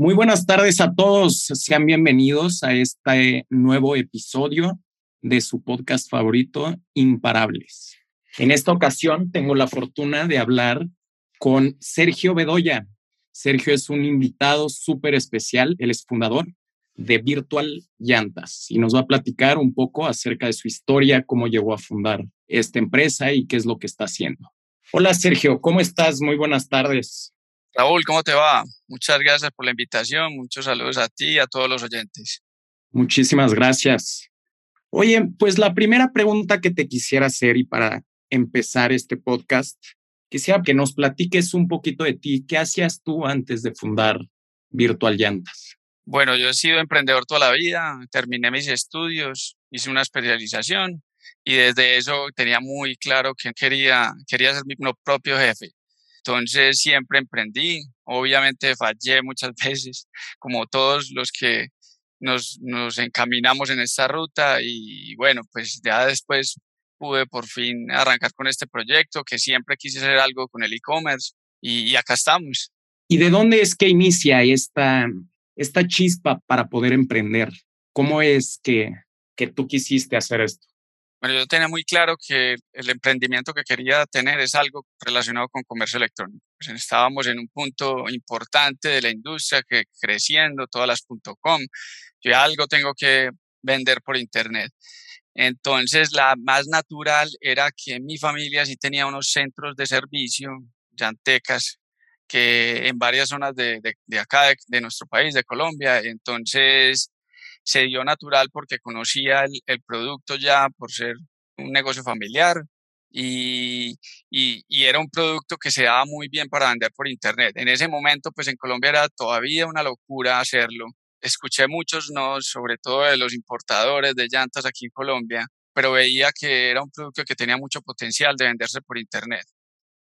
Muy buenas tardes a todos. Sean bienvenidos a este nuevo episodio de su podcast favorito, Imparables. En esta ocasión tengo la fortuna de hablar con Sergio Bedoya. Sergio es un invitado súper especial. Él es fundador de Virtual Llantas y nos va a platicar un poco acerca de su historia, cómo llegó a fundar esta empresa y qué es lo que está haciendo. Hola Sergio, ¿cómo estás? Muy buenas tardes. Raúl, ¿cómo te va? Muchas gracias por la invitación. Muchos saludos a ti y a todos los oyentes. Muchísimas gracias. Oye, pues la primera pregunta que te quisiera hacer y para empezar este podcast, quisiera que nos platiques un poquito de ti. ¿Qué hacías tú antes de fundar Virtual Llantas? Bueno, yo he sido emprendedor toda la vida, terminé mis estudios, hice una especialización y desde eso tenía muy claro que quería, quería ser mi propio jefe. Entonces siempre emprendí, obviamente fallé muchas veces, como todos los que nos, nos encaminamos en esta ruta y bueno, pues ya después pude por fin arrancar con este proyecto, que siempre quise hacer algo con el e-commerce y, y acá estamos. ¿Y de dónde es que inicia esta, esta chispa para poder emprender? ¿Cómo es que, que tú quisiste hacer esto? Bueno, yo tenía muy claro que el emprendimiento que quería tener es algo relacionado con comercio electrónico. Pues estábamos en un punto importante de la industria que creciendo, todas las .com. Yo algo tengo que vender por internet. Entonces, la más natural era que mi familia sí tenía unos centros de servicio, llantecas, que en varias zonas de, de, de acá, de, de, nuestro país, de Colombia. Entonces se dio natural porque conocía el, el producto ya por ser un negocio familiar y, y, y, era un producto que se daba muy bien para vender por internet. En ese momento, pues en Colombia era todavía una locura hacerlo. Escuché muchos no, sobre todo de los importadores de llantas aquí en Colombia, pero veía que era un producto que tenía mucho potencial de venderse por internet,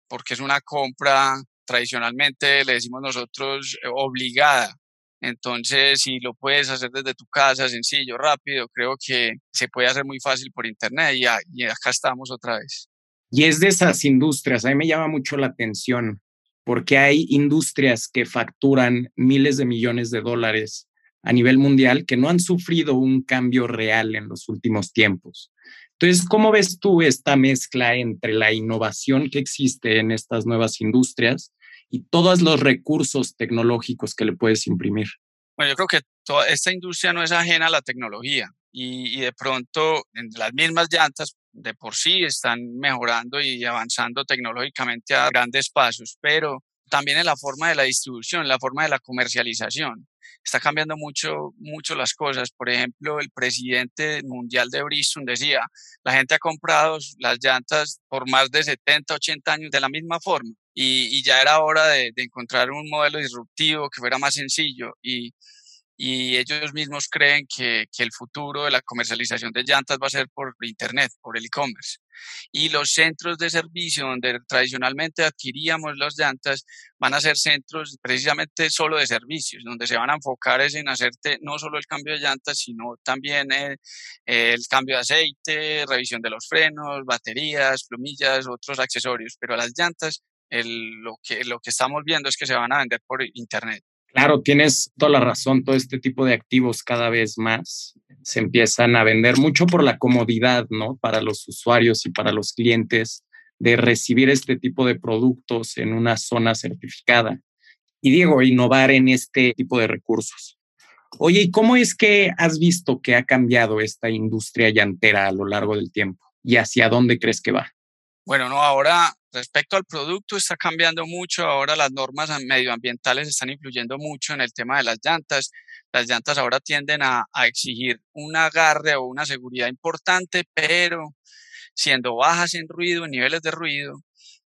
porque es una compra tradicionalmente le decimos nosotros eh, obligada. Entonces, si lo puedes hacer desde tu casa, sencillo, rápido, creo que se puede hacer muy fácil por internet y, y acá estamos otra vez. Y es de esas industrias, a mí me llama mucho la atención, porque hay industrias que facturan miles de millones de dólares a nivel mundial que no han sufrido un cambio real en los últimos tiempos. Entonces, ¿cómo ves tú esta mezcla entre la innovación que existe en estas nuevas industrias y todos los recursos tecnológicos que le puedes imprimir. Bueno, yo creo que toda esta industria no es ajena a la tecnología y, de pronto en las mismas llantas de por sí están mejorando y avanzando tecnológicamente a grandes pasos, pero también en la forma de la distribución, en la forma de la comercialización. Está cambiando mucho, mucho las cosas. Por ejemplo, el presidente mundial de Bristol decía, la gente ha comprado las llantas por más de 70, 80 años de la misma forma y, y ya era hora de, de, encontrar un modelo disruptivo que fuera más sencillo y, y ellos mismos creen que, que, el futuro de la comercialización de llantas va a ser por Internet, por el e-commerce. Y los centros de servicio donde tradicionalmente adquiríamos las llantas van a ser centros precisamente solo de servicios, donde se van a enfocar es en hacerte no solo el cambio de llantas, sino también el, el cambio de aceite, revisión de los frenos, baterías, plumillas, otros accesorios. Pero las llantas lo, que, lo que estamos viendo es que se van a vender por Internet. Claro, tienes toda la razón, todo este tipo de activos cada vez más se empiezan a vender mucho por la comodidad, ¿no? Para los usuarios y para los clientes de recibir este tipo de productos en una zona certificada. Y Diego, innovar en este tipo de recursos. Oye, ¿y cómo es que has visto que ha cambiado esta industria llantera a lo largo del tiempo? ¿Y hacia dónde crees que va? Bueno, no, ahora respecto al producto está cambiando mucho, ahora las normas medioambientales están influyendo mucho en el tema de las llantas. Las llantas ahora tienden a, exigir un agarre o una seguridad importante, pero siendo bajas en ruido, en niveles de ruido,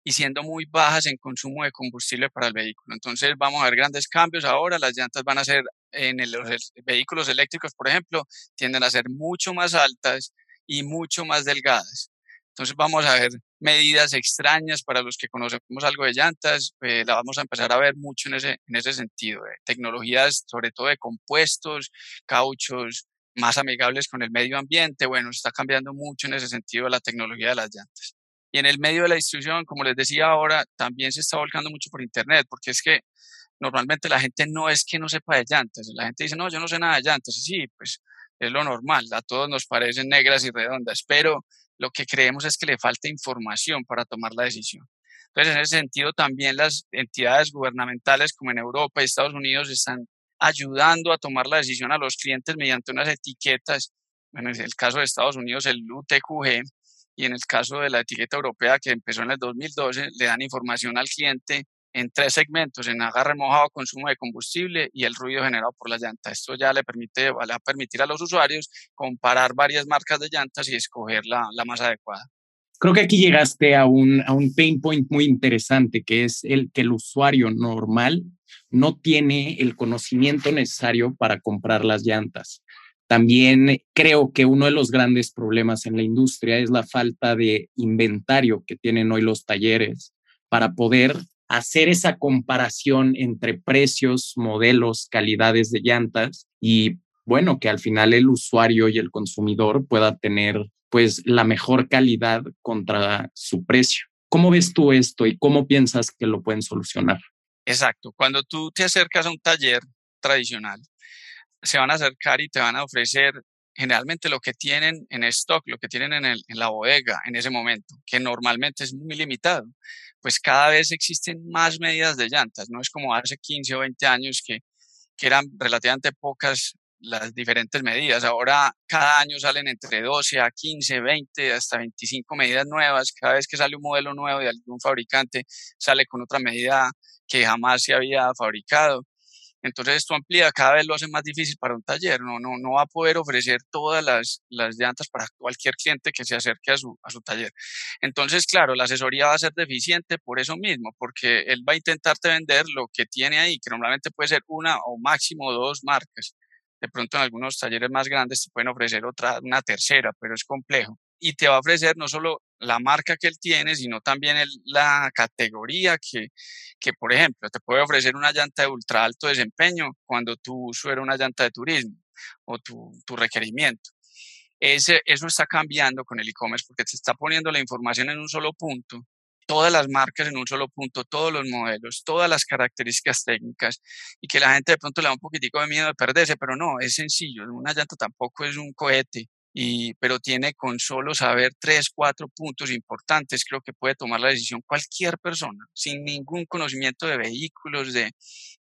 y siendo muy bajas en consumo de combustible para el vehículo. Entonces vamos a ver grandes cambios ahora, las llantas van a ser en los vehículos eléctricos, por ejemplo, tienden a ser mucho más altas y mucho más delgadas. Entonces vamos a ver medidas extrañas para los que conocemos algo de llantas, eh, la vamos a empezar a ver mucho en ese, en ese sentido. Eh, tecnologías sobre todo de compuestos, cauchos más amigables con el medio ambiente, bueno, está cambiando mucho en ese sentido la tecnología de las llantas. Y en el medio de la distribución, como les decía ahora, también se está volcando mucho por Internet, porque es que normalmente la gente no es que no sepa de llantas, la gente dice, no, yo no sé nada de llantas, sí, pues es lo normal, a todos nos parecen negras y redondas, pero lo que creemos es que le falta información para tomar la decisión. Entonces, en ese sentido, también las entidades gubernamentales como en Europa y Estados Unidos están ayudando a tomar la decisión a los clientes mediante unas etiquetas. Bueno, en el caso de Estados Unidos, el UTQG, y en el caso de la etiqueta europea que empezó en el 2012, le dan información al cliente en tres segmentos, en agarre mojado, consumo de combustible y el ruido generado por la llanta. Esto ya le permite, va a permitir a los usuarios comparar varias marcas de llantas y escoger la, la más adecuada. Creo que aquí llegaste a un, a un pain point muy interesante, que es el que el usuario normal no tiene el conocimiento necesario para comprar las llantas. También creo que uno de los grandes problemas en la industria es la falta de inventario que tienen hoy los talleres para poder hacer esa comparación entre precios, modelos, calidades de llantas y bueno, que al final el usuario y el consumidor pueda tener pues la mejor calidad contra su precio. ¿Cómo ves tú esto y cómo piensas que lo pueden solucionar? Exacto. Cuando tú te acercas a un taller tradicional, se van a acercar y te van a ofrecer generalmente lo que tienen en stock, lo que tienen en, la bodega en ese momento, que normalmente es muy limitado pues cada vez existen más medidas de llantas, no es como hace 15 o 20 años que, que eran relativamente pocas las diferentes medidas. Ahora cada año salen entre 12 a 15, 20, hasta 25 medidas nuevas. Cada vez que sale un modelo nuevo de algún fabricante, sale con otra medida que jamás se había fabricado. Entonces esto amplía, cada vez lo hace más difícil para un taller, no, no, no va a poder ofrecer todas las, llantas para cualquier cliente que se acerque a su, a su taller. Entonces, claro, la asesoría va a ser deficiente por eso mismo, porque él va a intentarte vender lo que tiene ahí, que normalmente puede ser una o máximo dos marcas. De pronto en algunos talleres más grandes te pueden ofrecer otra, una tercera, pero es complejo. Y te va a ofrecer no solo la marca que él tiene, sino también la categoría que, que, por ejemplo, te puede ofrecer una llanta de ultra alto desempeño cuando tu uso era una llanta de turismo o tu, tu requerimiento. Ese, eso está cambiando con el e-commerce porque te está poniendo la información en un solo punto, todas las marcas en un solo punto, todos los modelos, todas las características técnicas y que la gente de pronto le da un poquitico de miedo de perderse, pero no, es sencillo, una llanta tampoco es un cohete, pero tiene con solo saber tres, cuatro puntos importantes, creo que puede tomar la decisión cualquier persona, sin ningún conocimiento de vehículos, de,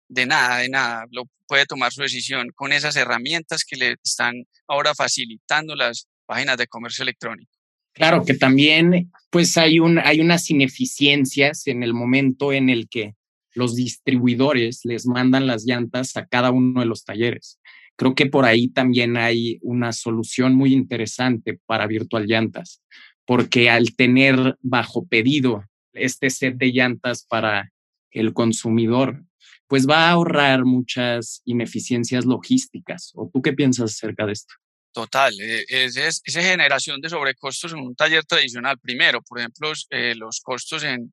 de nada, de nada, lo puede tomar su decisión con esas herramientas que le están ahora facilitando las páginas de comercio electrónico. Claro que también, pues hay, un, hay unas ineficiencias en el momento en el que los distribuidores les mandan las llantas a cada uno de los talleres. Creo que por ahí también hay una solución muy interesante para Virtual Llantas, porque al tener bajo pedido este set de llantas para el consumidor, pues va a ahorrar muchas ineficiencias logísticas. ¿O tú qué piensas acerca de esto? Total, e, es, esa generación de sobrecostos en un taller tradicional. Primero, por ejemplo, eh, los costos en,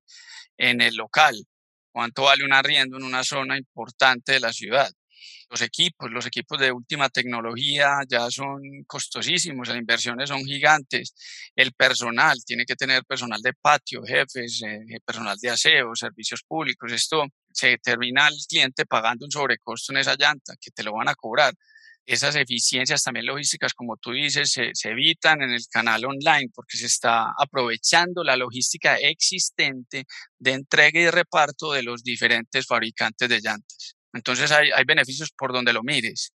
en el local. ¿Cuánto vale un arriendo en una zona importante de la ciudad? Los equipos, los equipos de última tecnología ya son costosísimos, las inversiones son gigantes, el personal, tiene que tener personal de patio, jefes, eh, personal de aseo, servicios públicos, esto se termina el cliente pagando un sobrecosto en esa llanta que te lo van a cobrar. Esas eficiencias también logísticas, como tú dices, se evitan en el canal online porque se está aprovechando la logística existente de entrega y reparto de los diferentes fabricantes de llantas. Entonces hay, beneficios por donde lo mires.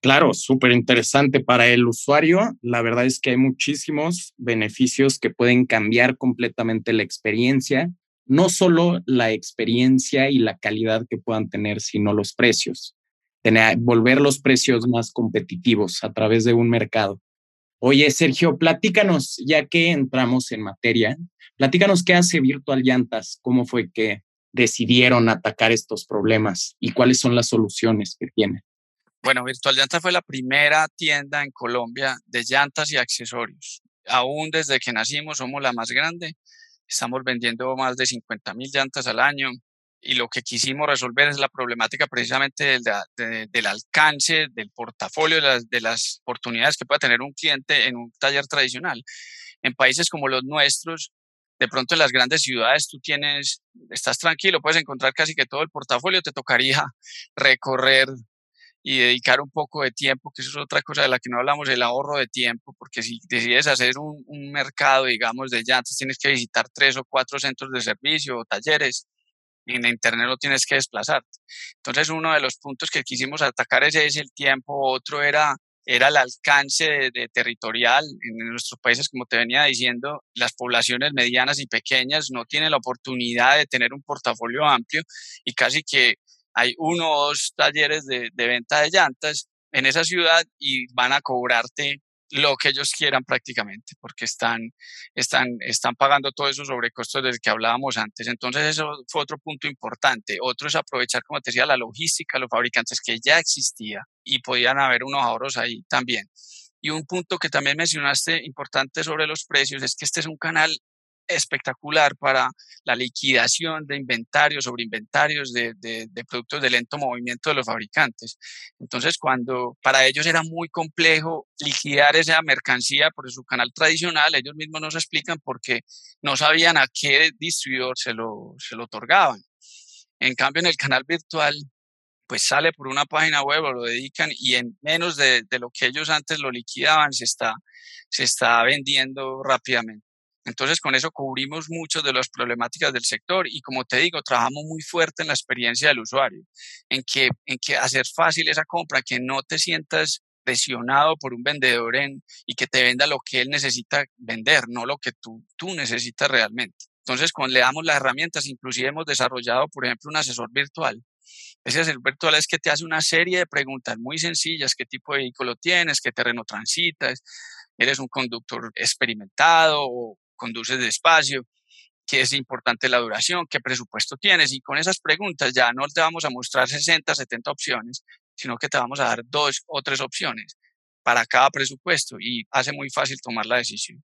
Claro, súper interesante para el usuario. La verdad es que hay muchísimos beneficios que pueden cambiar completamente la experiencia, no solo la experiencia y la calidad que puedan tener, sino los precios. Tener, volver los precios más competitivos a través de un mercado. Oye, Sergio, platícanos, ya que entramos en materia, platícanos qué hace Virtual Llantas, cómo fue que decidieron atacar estos problemas y cuáles son las soluciones que tienen? Bueno, Virtual fue la primera tienda en Colombia de llantas y accesorios. Aún desde que nacimos somos la más grande. Estamos vendiendo más de 50 mil llantas al año y lo que quisimos resolver es la problemática precisamente del, alcance, del portafolio, de las, de las oportunidades que puede tener un cliente en un taller tradicional. En países como los nuestros, de pronto en las grandes ciudades tú tienes, estás tranquilo, puedes encontrar casi que todo el portafolio, te tocaría recorrer y dedicar un poco de tiempo, que eso es otra cosa de la que no hablamos, el ahorro de tiempo, porque si decides hacer un, mercado, digamos, de llantas, tienes que visitar tres o cuatro centros de servicio o talleres, en Internet no tienes que desplazarte. Entonces, uno de los puntos que quisimos atacar ese es el tiempo, otro era era el alcance de, territorial. En nuestros países, como te venía diciendo, las poblaciones medianas y pequeñas no tienen la oportunidad de tener un portafolio amplio y casi que hay uno o dos talleres de, de venta de llantas en esa ciudad y van a cobrarte lo que ellos quieran prácticamente, porque están, están, están pagando todos esos sobrecostos del que hablábamos antes. Entonces, eso fue otro punto importante. Otro es aprovechar, como te decía, la logística, los fabricantes que ya existía y podían haber unos ahorros ahí también. Y un punto que también mencionaste importante sobre los precios es que este es un canal espectacular para la liquidación de inventarios, sobre inventarios de, productos de lento movimiento de los fabricantes. Entonces, cuando para ellos era muy complejo liquidar esa mercancía por su canal tradicional, ellos mismos nos explican porque no sabían a qué distribuidor se lo, se lo otorgaban. En cambio, en el canal virtual, pues sale por una página web o lo dedican y en menos de, de lo que ellos antes lo liquidaban, se está, se está vendiendo rápidamente. Entonces, con eso cubrimos muchas de las problemáticas del sector y, como te digo, trabajamos muy fuerte en la experiencia del usuario, en que, en que hacer fácil esa compra, que no te sientas presionado por un vendedor en, y que te venda lo que él necesita vender, no lo que tú, tú necesitas realmente. Entonces, cuando le damos las herramientas, inclusive hemos desarrollado, por ejemplo, un asesor virtual. Ese asesor virtual es que te hace una serie de preguntas muy sencillas, qué tipo de vehículo tienes, qué terreno transitas, eres un conductor experimentado o, conduces despacio, qué es importante la duración, qué presupuesto tienes. Y con esas preguntas ya no te vamos a mostrar 60, 70 opciones, sino que te vamos a dar dos o tres opciones para cada presupuesto y hace muy fácil tomar la decisión.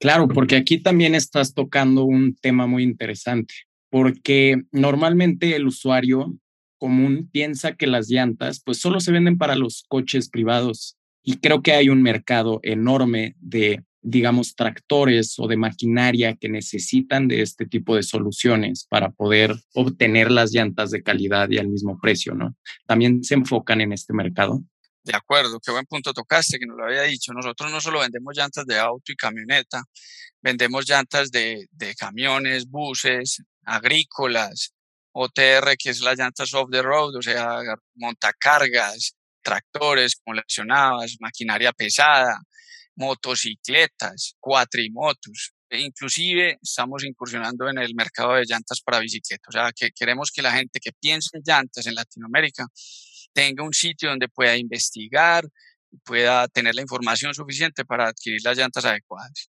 Claro, porque aquí también estás tocando un tema muy interesante, porque normalmente el usuario común piensa que las llantas pues solo se venden para los coches privados y creo que hay un mercado enorme de digamos, tractores o de maquinaria que necesitan de este tipo de soluciones para poder obtener las llantas de calidad y al mismo precio, ¿no? También se enfocan en este mercado. De acuerdo, qué buen punto tocaste, que nos lo había dicho. Nosotros no solo vendemos llantas de auto y camioneta, vendemos llantas de, de camiones, buses, agrícolas, OTR, que es la llantas off the road, o sea, montacargas, tractores, como mencionabas, maquinaria pesada, motocicletas, cuatrimotos. E inclusive estamos incursionando en el mercado de llantas para bicicletas. O sea, que queremos que la gente que piense en llantas en Latinoamérica tenga un sitio donde pueda investigar pueda tener la información suficiente para adquirir las llantas adecuadas.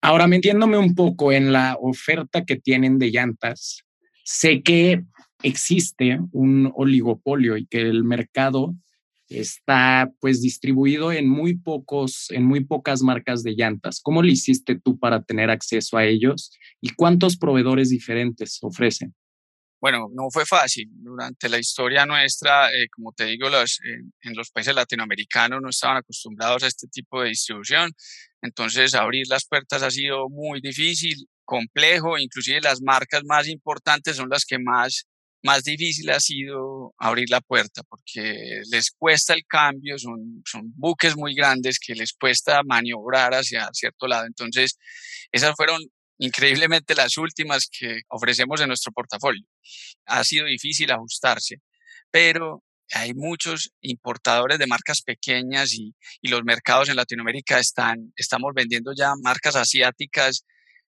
Ahora, metiéndome un poco en la oferta que tienen de llantas, sé que existe un oligopolio y que el mercado está pues distribuido en muy pocos, en muy pocas marcas de llantas. ¿Cómo le hiciste tú para tener acceso a ellos y cuántos proveedores diferentes ofrecen? Bueno, no fue fácil. Durante la historia nuestra, eh, como te digo, los, en los países latinoamericanos no estaban acostumbrados a este tipo de distribución. Entonces, abrir las puertas ha sido muy difícil, complejo. Inclusive las marcas más importantes son las que más más difícil ha sido abrir la puerta porque les cuesta el cambio, son, son buques muy grandes que les cuesta maniobrar hacia cierto lado. Entonces, esas fueron increíblemente las últimas que ofrecemos en nuestro portafolio. Ha sido difícil ajustarse, pero hay muchos importadores de marcas pequeñas y, y los mercados en Latinoamérica están, estamos vendiendo ya marcas asiáticas.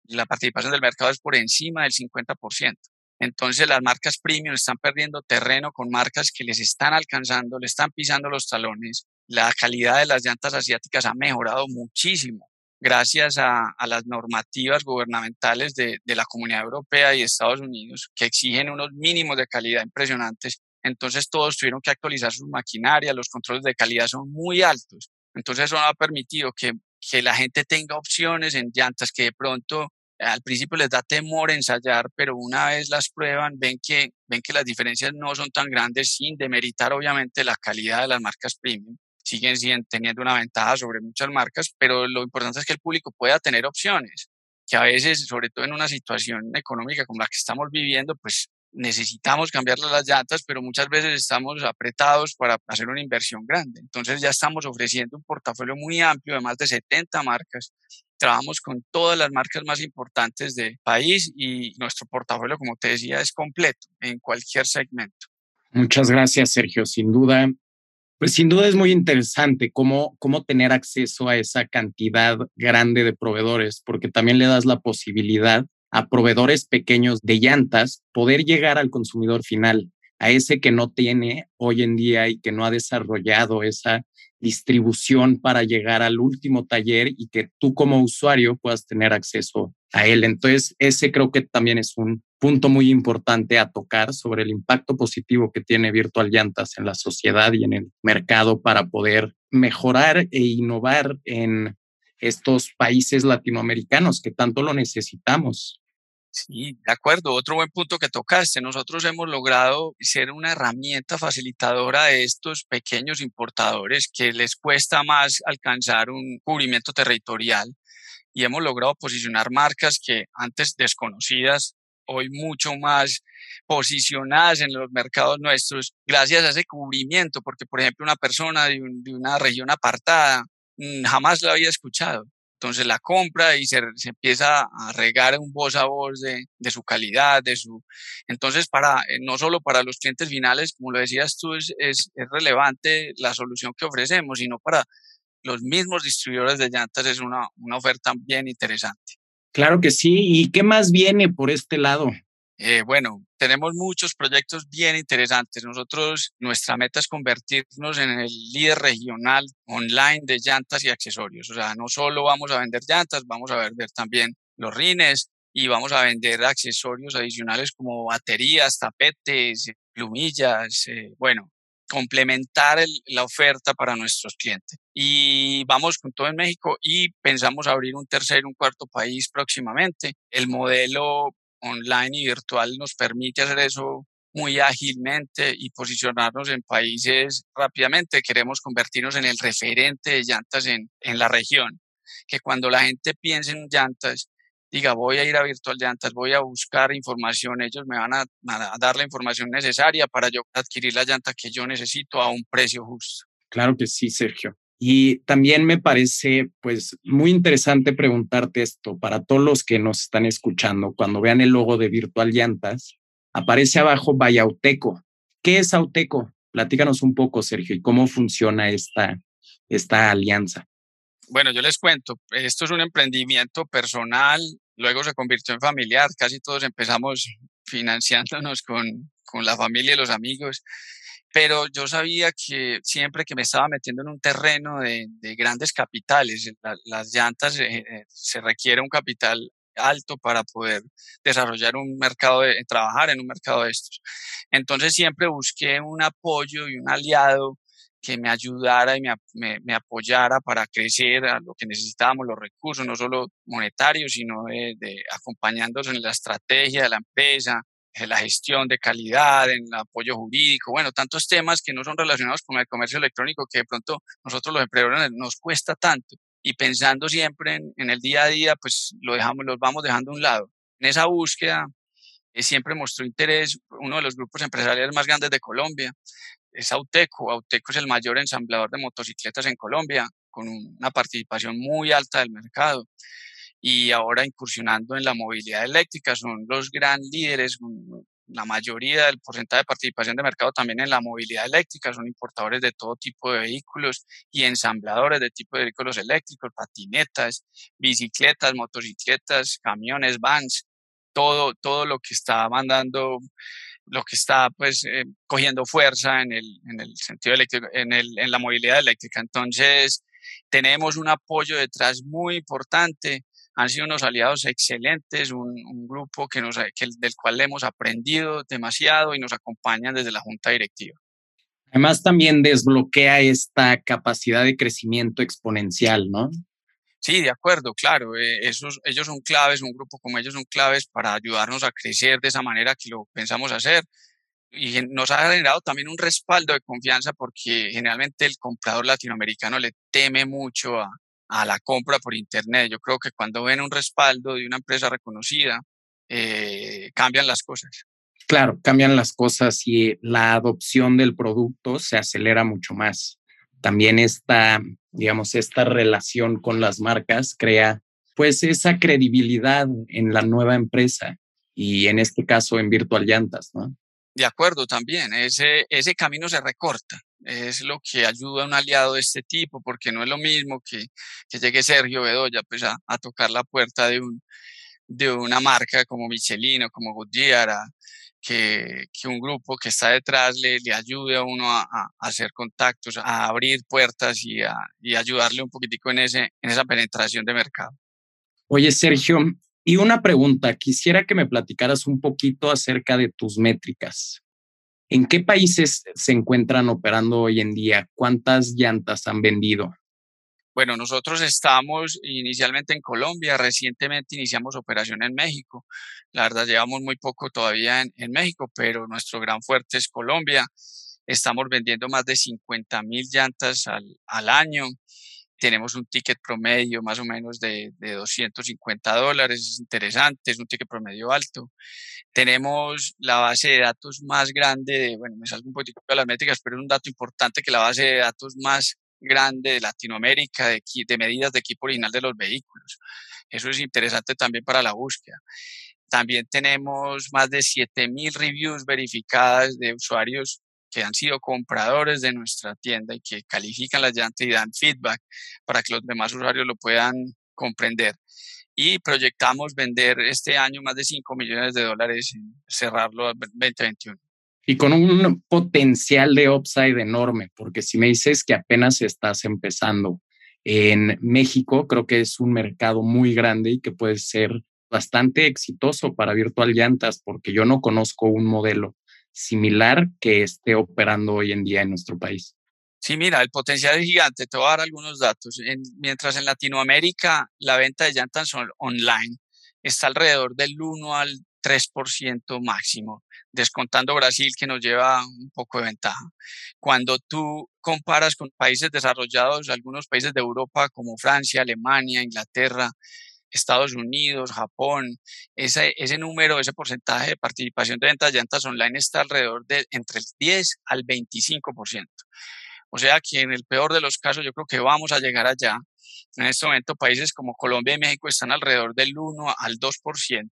La participación del mercado es por encima del 50%. Entonces las marcas premium están perdiendo terreno con marcas que les están alcanzando, le están pisando los talones. La calidad de las llantas asiáticas ha mejorado muchísimo gracias a, las normativas gubernamentales de, la Comunidad Europea y Estados Unidos que exigen unos mínimos de calidad impresionantes. entonces todos tuvieron que actualizar su maquinaria, los controles de calidad son muy altos. Entonces eso ha permitido que, que la gente tenga opciones en llantas que de pronto al principio les da temor ensayar, pero una vez las prueban, ven que, ven que las diferencias no son tan grandes sin demeritar obviamente la calidad de las marcas premium. Siguen, siguen teniendo una ventaja sobre muchas marcas, pero lo importante es que el público pueda tener opciones, que a veces, sobre todo en una situación económica como la que estamos viviendo, pues necesitamos cambiarle las llantas, pero muchas veces estamos apretados para hacer una inversión grande. Entonces ya estamos ofreciendo un portafolio muy amplio de más de 70 marcas. Trabajamos con todas las marcas más importantes del país y nuestro portafolio, como te decía, es completo en cualquier segmento. Muchas gracias, Sergio. Sin duda, pues sin duda es muy interesante cómo, cómo tener acceso a esa cantidad grande de proveedores, porque también le das la posibilidad a proveedores pequeños de llantas poder llegar al consumidor final, a ese que no tiene hoy en día y que no ha desarrollado esa distribución para llegar al último taller y que tú como usuario puedas tener acceso a él. Entonces, ese creo que también es un punto muy importante a tocar sobre el impacto positivo que tiene Virtual Llantas en la sociedad y en el mercado para poder mejorar e innovar en estos países latinoamericanos que tanto lo necesitamos. Sí, de acuerdo. Otro buen punto que tocaste. Nosotros hemos logrado ser una herramienta facilitadora de estos pequeños importadores que les cuesta más alcanzar un cubrimiento territorial y hemos logrado posicionar marcas que antes desconocidas, hoy mucho más posicionadas en los mercados nuestros gracias a ese cubrimiento, porque por ejemplo una persona de, de una región apartada Mm, jamás la había escuchado. Entonces la compra y se, se, empieza a regar un voz a voz de, de, su calidad, de su... Entonces, para, eh, no solo para los clientes finales, como lo decías tú, es, es, relevante la solución que ofrecemos, sino para los mismos distribuidores de llantas es una, una oferta bien interesante. Claro que sí. ¿Y qué más viene por este lado? Eh, bueno, tenemos muchos proyectos bien interesantes. Nosotros, nuestra meta es convertirnos en el líder regional online de llantas y accesorios. O sea, no solo vamos a vender llantas, vamos a vender también los rines y vamos a vender accesorios adicionales como baterías, tapetes, plumillas, eh, bueno, complementar la oferta para nuestros clientes. Y vamos con todo en México y pensamos abrir un tercer, un cuarto país próximamente. El modelo online y virtual nos permite hacer eso muy ágilmente y posicionarnos en países rápidamente. Queremos convertirnos en el referente de llantas en, en la región. Que cuando la gente piense en llantas, diga, voy a ir a Virtual Llantas, voy a buscar información, ellos me van a, a, dar la información necesaria para yo adquirir la llanta que yo necesito a un precio justo. Claro que sí, Sergio. Y también me parece pues muy interesante preguntarte esto para todos los que nos están escuchando. Cuando vean el logo de Virtual Llantas, aparece abajo Vayauteco. ¿Qué es Auteco? Platícanos un poco, Sergio, y cómo funciona esta, esta alianza. Bueno, yo les cuento, esto es un emprendimiento personal, luego se convirtió en familiar, casi todos empezamos financiándonos con, con la familia y los amigos pero yo sabía que siempre que me estaba metiendo en un terreno de, de grandes capitales, la, las llantas eh, eh, se requiere un capital alto para poder desarrollar un mercado, de, trabajar en un mercado de estos. Entonces siempre busqué un apoyo y un aliado que me ayudara y me, me, me, apoyara para crecer a lo que necesitábamos, los recursos, no solo monetarios, sino de, de acompañándonos en la estrategia de la empresa, en la gestión de calidad, en el apoyo jurídico, bueno, tantos temas que no son relacionados con el comercio electrónico que de pronto nosotros los emprendedores nos cuesta tanto y pensando siempre en, el día a día, pues lo dejamos, los vamos dejando a un lado. En esa búsqueda eh, siempre mostró interés uno de los grupos empresariales más grandes de Colombia, es Auteco. Auteco es el mayor ensamblador de motocicletas en Colombia, con una participación muy alta del mercado y ahora incursionando en la movilidad eléctrica, son los gran líderes, la mayoría del porcentaje de participación de mercado también en la movilidad eléctrica, son importadores de todo tipo de vehículos y ensambladores de tipo de vehículos eléctricos, patinetas, bicicletas, motocicletas, camiones, vans, todo, todo lo que está mandando, lo que está pues eh, cogiendo fuerza en el, en el sentido eléctrico, en, el, en la movilidad eléctrica. Entonces, tenemos un apoyo detrás muy importante han sido unos aliados excelentes, un, grupo que nos, del cual hemos aprendido demasiado y nos acompañan desde la junta directiva. Además, también desbloquea esta capacidad de crecimiento exponencial, ¿no? Sí, de acuerdo, claro. Eh, esos, ellos son claves, un grupo como ellos son claves para ayudarnos a crecer de esa manera que lo pensamos hacer. Y nos ha generado también un respaldo de confianza porque generalmente el comprador latinoamericano le teme mucho a, a la compra por Internet. Yo creo que cuando ven un respaldo de una empresa reconocida, eh, cambian las cosas. Claro, cambian las cosas y la adopción del producto se acelera mucho más. También esta, digamos, esta relación con las marcas crea pues esa credibilidad en la nueva empresa y en este caso en Virtual Llantas, ¿no? De acuerdo, también. Ese, ese camino se recorta. Es lo que ayuda a un aliado de este tipo, porque no es lo mismo que, que llegue Sergio Bedoya pues, a, tocar la puerta de, un, de una marca como Michelin o como Goodyear, que, que, un grupo que está detrás le, le ayude a uno a, a, hacer contactos, a abrir puertas y, a, y ayudarle un poquitico en, ese, en esa penetración de mercado. Oye, Sergio, y una pregunta, quisiera que me platicaras un poquito acerca de tus métricas. ¿En qué países se encuentran operando hoy en día? ¿Cuántas llantas han vendido? Bueno, nosotros estamos inicialmente en Colombia, recientemente iniciamos operación en México. La verdad, llevamos muy poco todavía en, México, pero nuestro gran fuerte es Colombia. Estamos vendiendo más de 50 mil llantas al año tenemos un ticket promedio más o menos de, de 250 dólares, es interesante, es un ticket promedio alto. Tenemos la base de datos más grande, de, bueno, me salgo un poquito de las métricas, pero es un dato importante que la base de datos más grande de Latinoamérica de, de medidas de equipo original de los vehículos. Eso es interesante también para la búsqueda. También tenemos más de 7000 reviews verificadas de usuarios que han sido compradores de nuestra tienda y que califican las llantas y dan feedback para que los demás usuarios lo puedan comprender. Y proyectamos vender este año más de 5 millones de dólares y cerrarlo en 2021. Y con un potencial de upside enorme, porque si me dices que apenas estás empezando en México, creo que es un mercado muy grande y que puede ser bastante exitoso para Virtual Llantas, porque yo no conozco un modelo similar que esté operando hoy en día en nuestro país? Sí, mira, el potencial es gigante. Te voy a dar algunos datos. mientras en Latinoamérica la venta de llantas online está alrededor del 1 al 3% máximo, descontando Brasil que nos lleva un poco de ventaja. Cuando tú comparas con países desarrollados, algunos países de Europa como Francia, Alemania, Inglaterra, Estados Unidos, Japón, ese, ese número, ese porcentaje de participación de ventas de llantas online está alrededor de entre el 10 al 25%. O sea que en el peor de los casos yo creo que vamos a llegar allá. En este momento países como Colombia y México están alrededor del 1 al 2%.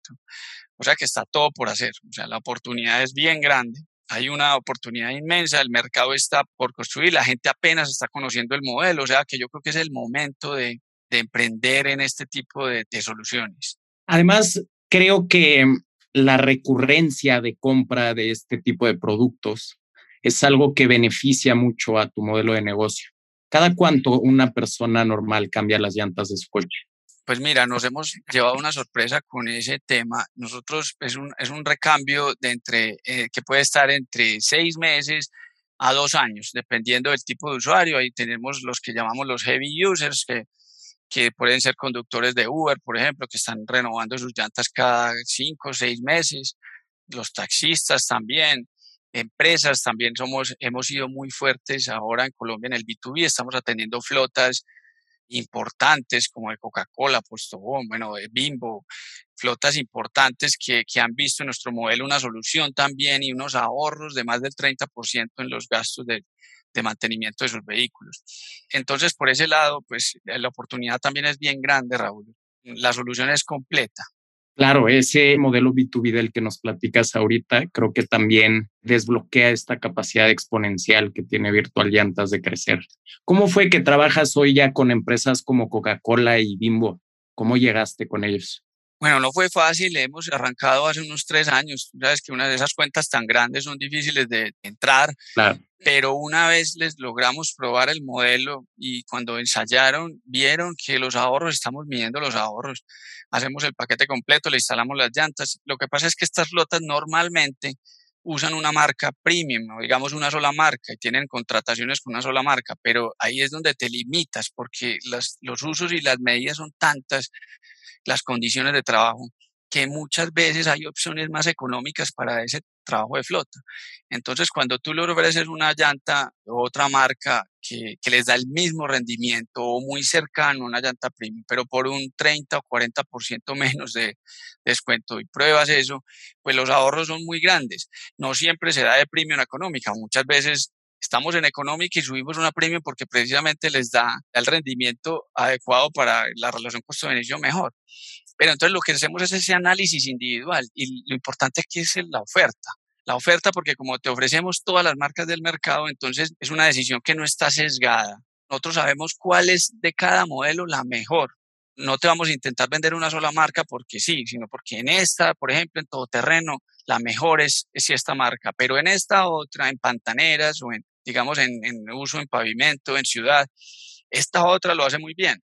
O sea que está todo por hacer. O sea, la oportunidad es bien grande. Hay una oportunidad inmensa, el mercado está por construir, la gente apenas está conociendo el modelo, o sea que yo creo que es el momento de, de emprender en este tipo de, soluciones. Además, creo que la recurrencia de compra de este tipo de productos es algo que beneficia mucho a tu modelo de negocio. ¿Cada cuánto una persona normal cambia las llantas de su coche? Pues mira, nos hemos llevado una sorpresa con ese tema. Nosotros es un, es un recambio de entre, eh, que puede estar entre seis meses a dos años, dependiendo del tipo de usuario. Ahí tenemos los que llamamos los heavy users, que que pueden ser conductores de Uber, por ejemplo, que están renovando sus llantas cada cinco o seis meses, los taxistas también, empresas también somos, hemos sido muy fuertes ahora en Colombia en el B2B, estamos atendiendo flotas importantes como de Coca-Cola, Postobón, bueno, de Bimbo, flotas importantes que, que, han visto en nuestro modelo una solución también y unos ahorros de más del 30% en los gastos de, de mantenimiento de sus vehículos. Entonces, por ese lado, pues la oportunidad también es bien grande, Raúl. La solución es completa. Claro, ese modelo B2B del que nos platicas ahorita, creo que también desbloquea esta capacidad exponencial que tiene Virtual Llantas de crecer. ¿Cómo fue que trabajas hoy ya con empresas como Coca-Cola y Bimbo? ¿Cómo llegaste con ellos? Bueno, no fue fácil, hemos arrancado hace unos tres años. Sabes que una de esas cuentas tan grandes son difíciles de entrar, Claro. pero una vez les logramos probar el modelo y cuando ensayaron, vieron que los ahorros, estamos midiendo los ahorros, hacemos el paquete completo, le instalamos las llantas. Lo que pasa es que estas flotas normalmente usan una marca premium, o digamos una sola marca, y tienen contrataciones con una sola marca, pero ahí es donde te limitas, porque las, los usos y las medidas son tantas, las condiciones de trabajo, que muchas veces hay opciones más económicas para ese trabajo de flota. Entonces, cuando tú le ofreces una llanta otra marca que, que, les da el mismo rendimiento o muy cercano a una llanta premium, pero por un 30 o 40% menos de descuento y pruebas eso, pues los ahorros son muy grandes. No siempre se da de premium económica, muchas veces estamos en económica y subimos una premium porque precisamente les da el rendimiento adecuado para la relación costo-beneficio mejor. Pero entonces lo que hacemos es ese análisis individual y lo importante aquí es la oferta. La oferta porque como te ofrecemos todas las marcas del mercado, entonces es una decisión que no está sesgada. Nosotros sabemos cuál es de cada modelo la mejor. No te vamos a intentar vender una sola marca porque sí, sino porque en esta, por ejemplo, en todoterreno, la mejor es, es esta marca, pero en esta otra, en pantaneras o en, digamos, en, en uso en pavimento, en ciudad, esta otra lo hace muy bien.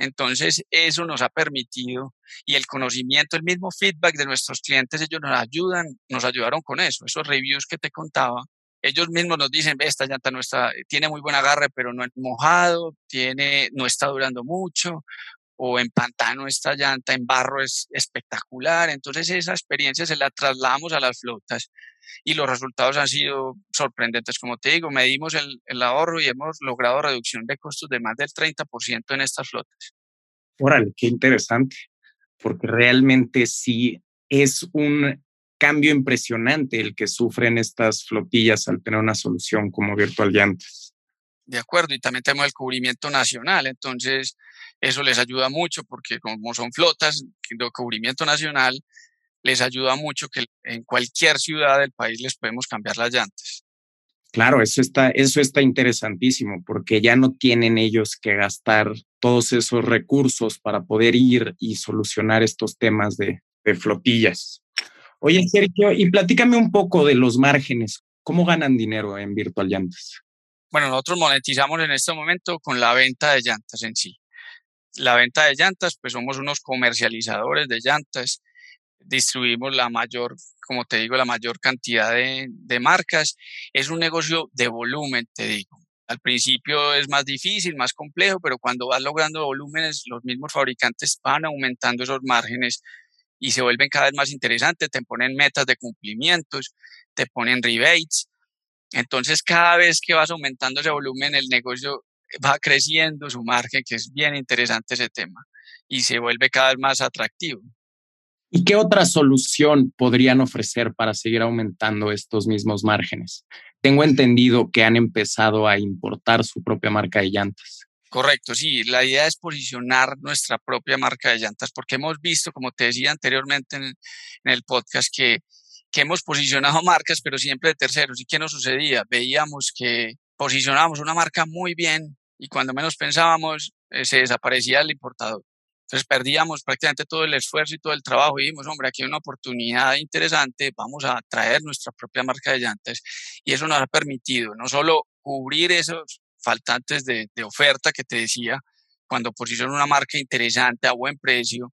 Entonces, eso nos ha permitido y el conocimiento, el mismo feedback de nuestros clientes, ellos nos ayudan, nos ayudaron con eso, esos reviews que te contaba. Ellos mismos nos dicen, esta llanta no está, tiene muy buen agarre, pero no es mojado, tiene, no está durando mucho, o en pantano esta llanta, en barro es espectacular. Entonces esa experiencia se la trasladamos a las flotas y los resultados han sido sorprendentes. Como te digo, medimos el, el ahorro y hemos logrado reducción de costos de más del 30% en estas flotas. Órale, qué interesante, porque realmente sí es un cambio impresionante el que sufren estas flotillas al tener una solución como Virtual Llantas. De acuerdo, y también tenemos el cubrimiento nacional, entonces eso les ayuda mucho porque como son flotas de cubrimiento nacional, les ayuda mucho que en cualquier ciudad del país les podemos cambiar las llantas. Claro, eso está, eso está interesantísimo porque ya no tienen ellos que gastar todos esos recursos para poder ir y solucionar estos temas de, de flotillas. Oye, Sergio, y platícame un poco de los márgenes. ¿Cómo ganan dinero en Virtual Llantas? Bueno, nosotros monetizamos en este momento con la venta de llantas en sí. La venta de llantas, pues somos unos comercializadores de llantas distribuimos la mayor, como te digo, la mayor cantidad de, de, marcas. Es un negocio de volumen, te digo. Al principio es más difícil, más complejo, pero cuando vas logrando volúmenes, los mismos fabricantes van aumentando esos márgenes y se vuelven cada vez más interesantes, te ponen metas de cumplimientos, te ponen rebates. Entonces, cada vez que vas aumentando ese volumen, el negocio va creciendo su margen, que es bien interesante ese tema, y se vuelve cada vez más atractivo. ¿Y qué otra solución podrían ofrecer para seguir aumentando estos mismos márgenes? Tengo entendido que han empezado a importar su propia marca de llantas. Correcto, sí. La idea es posicionar nuestra propia marca de llantas, porque hemos visto, como te decía anteriormente en el, en el podcast, que, que hemos posicionado marcas, pero siempre de terceros. ¿Y qué nos sucedía? Veíamos que posicionábamos una marca muy bien y cuando menos pensábamos, eh, se desaparecía el importador. Entonces perdíamos prácticamente todo el esfuerzo y todo el trabajo y dijimos, hombre, aquí hay una oportunidad interesante, vamos a traer nuestra propia marca de llantas. Y eso nos ha permitido no solo cubrir esos faltantes de, de oferta que te decía, cuando posiciona una marca interesante a buen precio,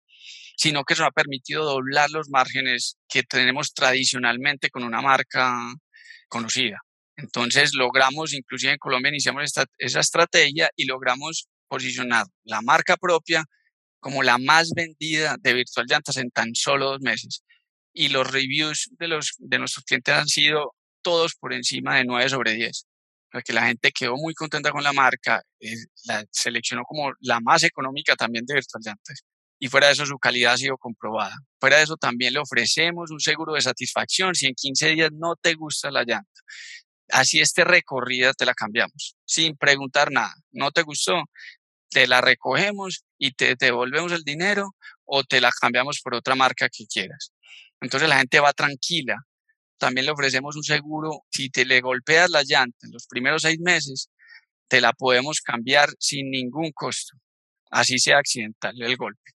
sino que eso ha permitido doblar los márgenes que tenemos tradicionalmente con una marca conocida. Entonces logramos, inclusive en Colombia iniciamos esta, esa estrategia y logramos posicionar la marca propia como la más vendida de Virtual Llantas en tan solo dos meses. Y los reviews de, los, de nuestros clientes han sido todos por encima de 9 sobre 10. Porque la gente quedó muy contenta con la marca, eh, la seleccionó como la más económica también de Virtual Llantas. Y fuera de eso, su calidad ha sido comprobada. Fuera de eso, también le ofrecemos un seguro de satisfacción si en 15 días no te gusta la llanta. Así este recorrida te la cambiamos, sin preguntar nada. ¿No te gustó? Te la recogemos y te devolvemos el dinero o te la cambiamos por otra marca que quieras. Entonces la gente va tranquila. También le ofrecemos un seguro. Si te le golpeas la llanta en los primeros seis meses, te la podemos cambiar sin ningún costo. Así sea accidental el golpe.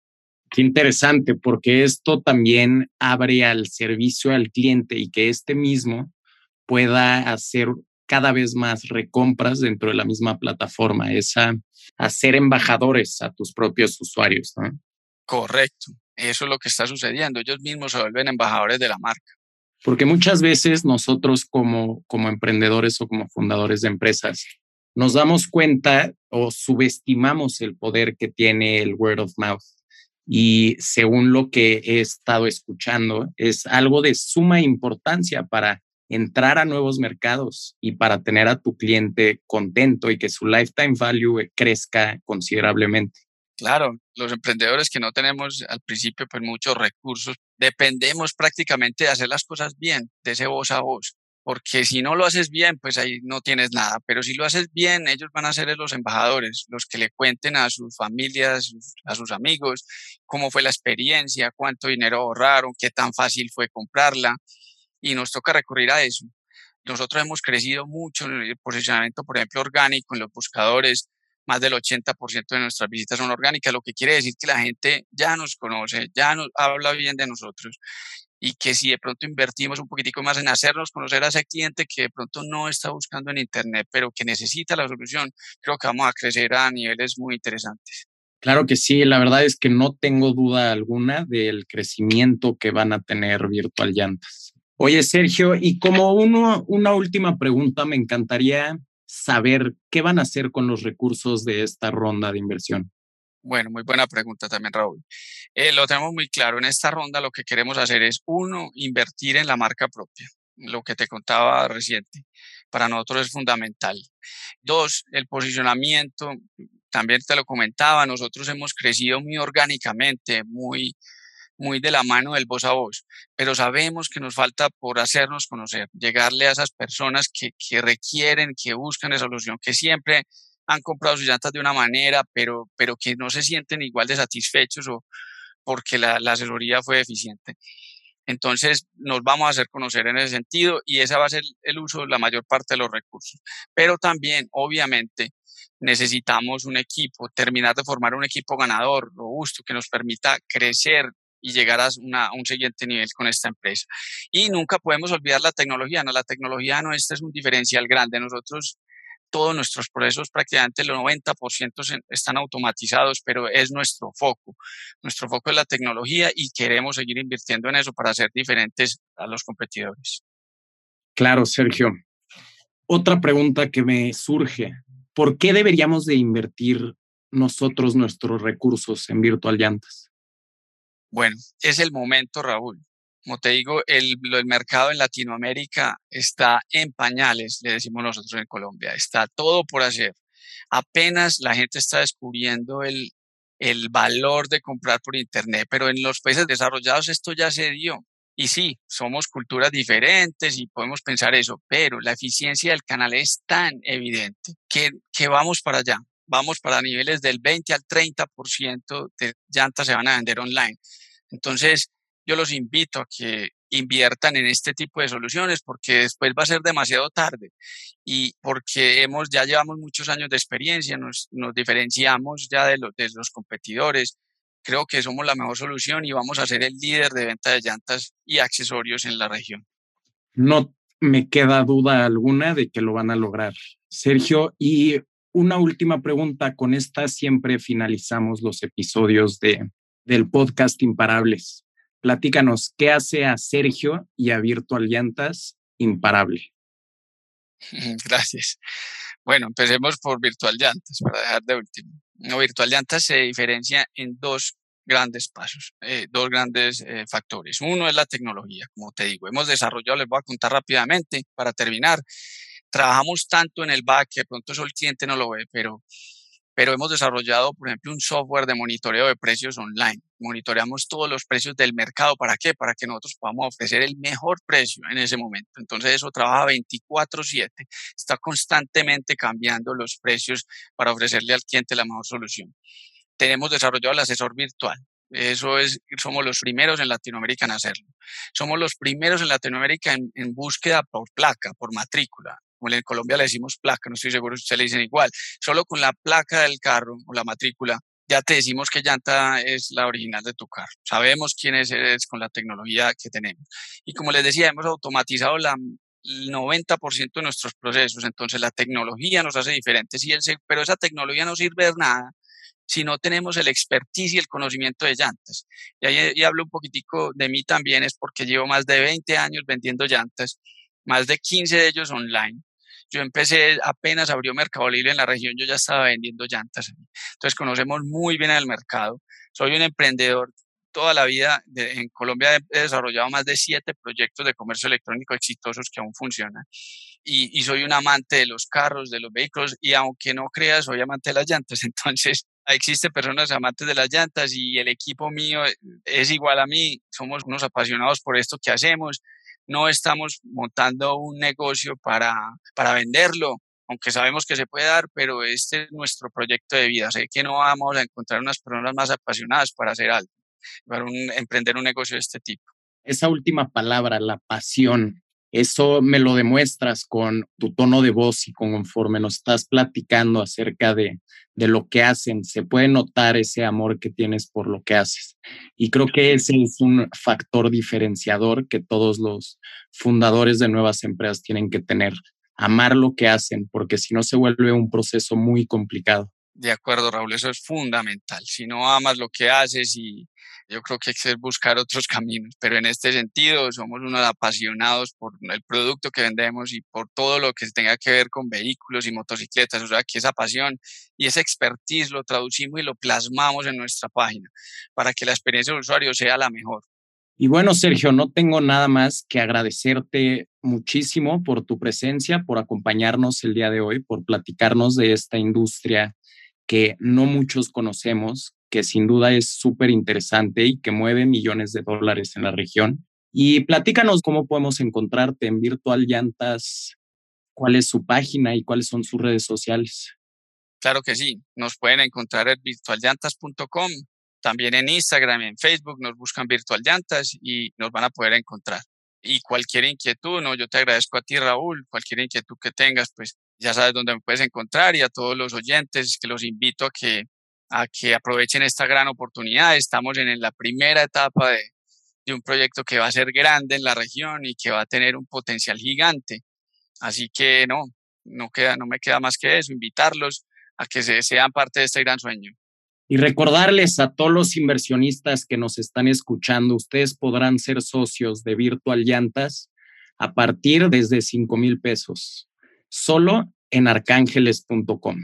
Qué interesante, porque esto también abre al servicio al cliente y que este mismo pueda hacer cada vez más recompras dentro de la misma plataforma, esa hacer embajadores a tus propios usuarios. ¿no? Correcto, eso es lo que está sucediendo. Ellos mismos se vuelven embajadores de la marca. Porque muchas veces nosotros como, como emprendedores o como fundadores de empresas nos damos cuenta o subestimamos el poder que tiene el word of mouth. Y según lo que he estado escuchando, es algo de suma importancia para entrar a nuevos mercados y para tener a tu cliente contento y que su lifetime value crezca considerablemente. Claro, los emprendedores que no tenemos al principio pues muchos recursos, dependemos prácticamente de hacer las cosas bien, de ese voz a voz, porque si no lo haces bien, pues ahí no tienes nada, pero si lo haces bien, ellos van a ser los embajadores, los que le cuenten a sus familias, a sus amigos, cómo fue la experiencia, cuánto dinero ahorraron, qué tan fácil fue comprarla, y nos toca recurrir a eso. Nosotros hemos crecido mucho en el posicionamiento, por ejemplo, orgánico en los buscadores. Más del 80% de nuestras visitas son orgánicas, lo que quiere decir que la gente ya nos conoce, ya nos habla bien de nosotros y que si de pronto invertimos un poquitico más en hacernos conocer a ese cliente que de pronto no está buscando en Internet, pero que necesita la solución, creo que vamos a crecer a niveles muy interesantes. Claro que sí, la verdad es que no tengo duda alguna del crecimiento que van a tener Virtual Llantas. Oye, Sergio, y como uno, una última pregunta, me encantaría saber qué van a hacer con los recursos de esta ronda de inversión. Bueno, muy buena pregunta también, Raúl. Eh, lo tenemos muy claro. En esta ronda lo que queremos hacer es, uno, invertir en la marca propia, lo que te contaba reciente. Para nosotros es fundamental. Dos, el posicionamiento, también te lo comentaba, nosotros hemos crecido muy orgánicamente, muy, muy de la mano del voz a voz, pero sabemos que nos falta por hacernos conocer, llegarle a esas personas que, que requieren, que buscan esa solución, que siempre han comprado sus llantas de una manera, pero, pero que no se sienten igual de satisfechos o porque la, la asesoría fue deficiente. Entonces nos vamos a hacer conocer en ese sentido y ese va a ser el uso de la mayor parte de los recursos. Pero también, obviamente, necesitamos un equipo, terminar de formar un equipo ganador, robusto, que nos permita crecer y llegar a, un siguiente nivel con esta empresa. Y nunca podemos olvidar la tecnología, ¿no? La tecnología no este es un diferencial grande. Nosotros, todos nuestros procesos, prácticamente el 90% están automatizados, pero es nuestro foco. Nuestro foco es la tecnología y queremos seguir invirtiendo en eso para ser diferentes a los competidores. Claro, Sergio. Otra pregunta que me surge, ¿por qué deberíamos de invertir nosotros nuestros recursos en Virtual Llantas? Bueno, es el momento, Raúl. Como te digo, el, mercado en Latinoamérica está en pañales, le decimos nosotros en Colombia. Está todo por hacer. Apenas la gente está descubriendo el, valor de comprar por Internet, pero en los países desarrollados esto ya se dio. Y sí, somos culturas diferentes y podemos pensar eso, pero la eficiencia del canal es tan evidente que vamos para allá vamos para niveles del 20 al 30% de llantas se van a vender online. Entonces, yo los invito a que inviertan en este tipo de soluciones porque después va a ser demasiado tarde y porque hemos ya llevamos muchos años de experiencia, nos, nos diferenciamos ya de los, de los competidores. Creo que somos la mejor solución y vamos a ser el líder de venta de llantas y accesorios en la región. No me queda duda alguna de que lo van a lograr. Sergio, y una última pregunta. Con esta siempre finalizamos los episodios de, del podcast Imparables. Platícanos, ¿qué hace a Sergio y a Virtual Llantas imparable? Gracias. Bueno, empecemos por Virtual Llantas, para dejar de último. No, Virtual Llantas se diferencia en dos grandes pasos, eh, dos grandes eh, factores. Uno es la tecnología, como te digo. Hemos desarrollado, les voy a contar rápidamente para terminar, trabajamos tanto en el back que de pronto eso el cliente no lo ve, pero, pero hemos desarrollado, por ejemplo, un software de monitoreo de precios online. Monitoreamos todos los precios del mercado. ¿Para qué? Para que nosotros podamos ofrecer el mejor precio en ese momento. Entonces eso trabaja 24/7. Está constantemente cambiando los precios para ofrecerle al cliente la mejor solución. Tenemos desarrollado el asesor virtual. Eso es, somos los primeros en Latinoamérica en hacerlo. Somos los primeros en Latinoamérica en, en búsqueda por placa, por matrícula como en Colombia le decimos placa, no estoy seguro si ustedes le dicen igual, solo con la placa del carro o la matrícula ya te decimos que llanta es la original de tu carro. Sabemos quién eres con la tecnología que tenemos. Y como les decía, hemos automatizado la, el 90% de nuestros procesos. Entonces la tecnología nos hace diferentes, y el, pero esa tecnología no sirve de nada si no tenemos el expertise y el conocimiento de llantas. Y ahí hablo un poquitico de mí también, es porque llevo más de 20 años vendiendo llantas, más de 15 de ellos online. Yo empecé, apenas abrió Mercado Libre en la región, yo ya estaba vendiendo llantas. Entonces conocemos muy bien el mercado. Soy un emprendedor toda la vida. en Colombia he desarrollado más de siete proyectos de comercio electrónico exitosos que aún funcionan. Y, y, soy un amante de los carros, de los vehículos, y aunque no creas, soy amante de las llantas. Entonces, existen personas amantes de las llantas y el equipo mío es igual a mí. Somos unos apasionados por esto que hacemos no estamos montando un negocio para, para venderlo, aunque sabemos que se puede dar, pero este es nuestro proyecto de vida. Sé que no vamos a encontrar unas personas más apasionadas para hacer algo, para emprender un negocio de este tipo. Esa última palabra, la pasión, eso me lo demuestras con tu tono de voz y conforme nos estás platicando acerca de, de lo que hacen, se puede notar ese amor que tienes por lo que haces. Y creo que ese es un factor diferenciador que todos los fundadores de nuevas empresas tienen que tener, amar lo que hacen, porque si no se vuelve un proceso muy complicado. De acuerdo, Raúl, eso es fundamental. Si no amas lo que haces y yo creo que hay que buscar otros caminos, pero en este sentido somos unos apasionados por el producto que vendemos y por todo lo que tenga que ver con vehículos y motocicletas, o sea, que esa pasión y esa expertise lo traducimos y lo plasmamos en nuestra página para que la experiencia del usuario sea la mejor. Y bueno, Sergio, no tengo nada más que agradecerte muchísimo por tu presencia, por acompañarnos el día de hoy, por platicarnos de esta industria que no muchos conocemos, que sin duda es súper interesante y que mueve millones de dólares en la región. Y platícanos cómo podemos encontrarte en Virtual Llantas, cuál es su página y cuáles son sus redes sociales. Claro que sí, nos pueden encontrar en virtualllantas.com, también en Instagram, en Facebook, nos buscan Virtual Llantas y nos van a poder encontrar. Y cualquier inquietud, no, yo te agradezco a ti Raúl, cualquier inquietud que tengas, pues ya sabes dónde me puedes encontrar y a todos los oyentes que los invito a que, a que aprovechen esta gran oportunidad. Estamos en, la primera etapa de, de un proyecto que va a ser grande en la región y que va a tener un potencial gigante. Así que no, no, queda, no me queda más que eso, invitarlos a que se, sean parte de este gran sueño. Y recordarles a todos los inversionistas que nos están escuchando, ustedes podrán ser socios de Virtual Llantas a partir desde 5 mil pesos solo en arcángeles.com.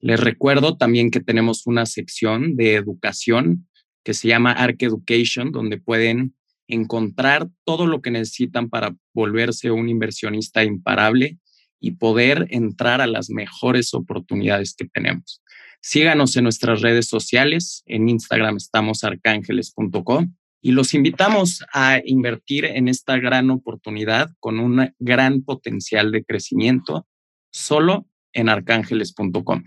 Les recuerdo también que tenemos una sección de educación que se llama Arc Education, donde pueden encontrar todo lo que necesitan para volverse un inversionista imparable y poder entrar a las mejores oportunidades que tenemos. Síganos en nuestras redes sociales. En Instagram estamos arcángeles.com y los invitamos a invertir en esta gran oportunidad con un gran potencial de crecimiento solo en arcángeles.com.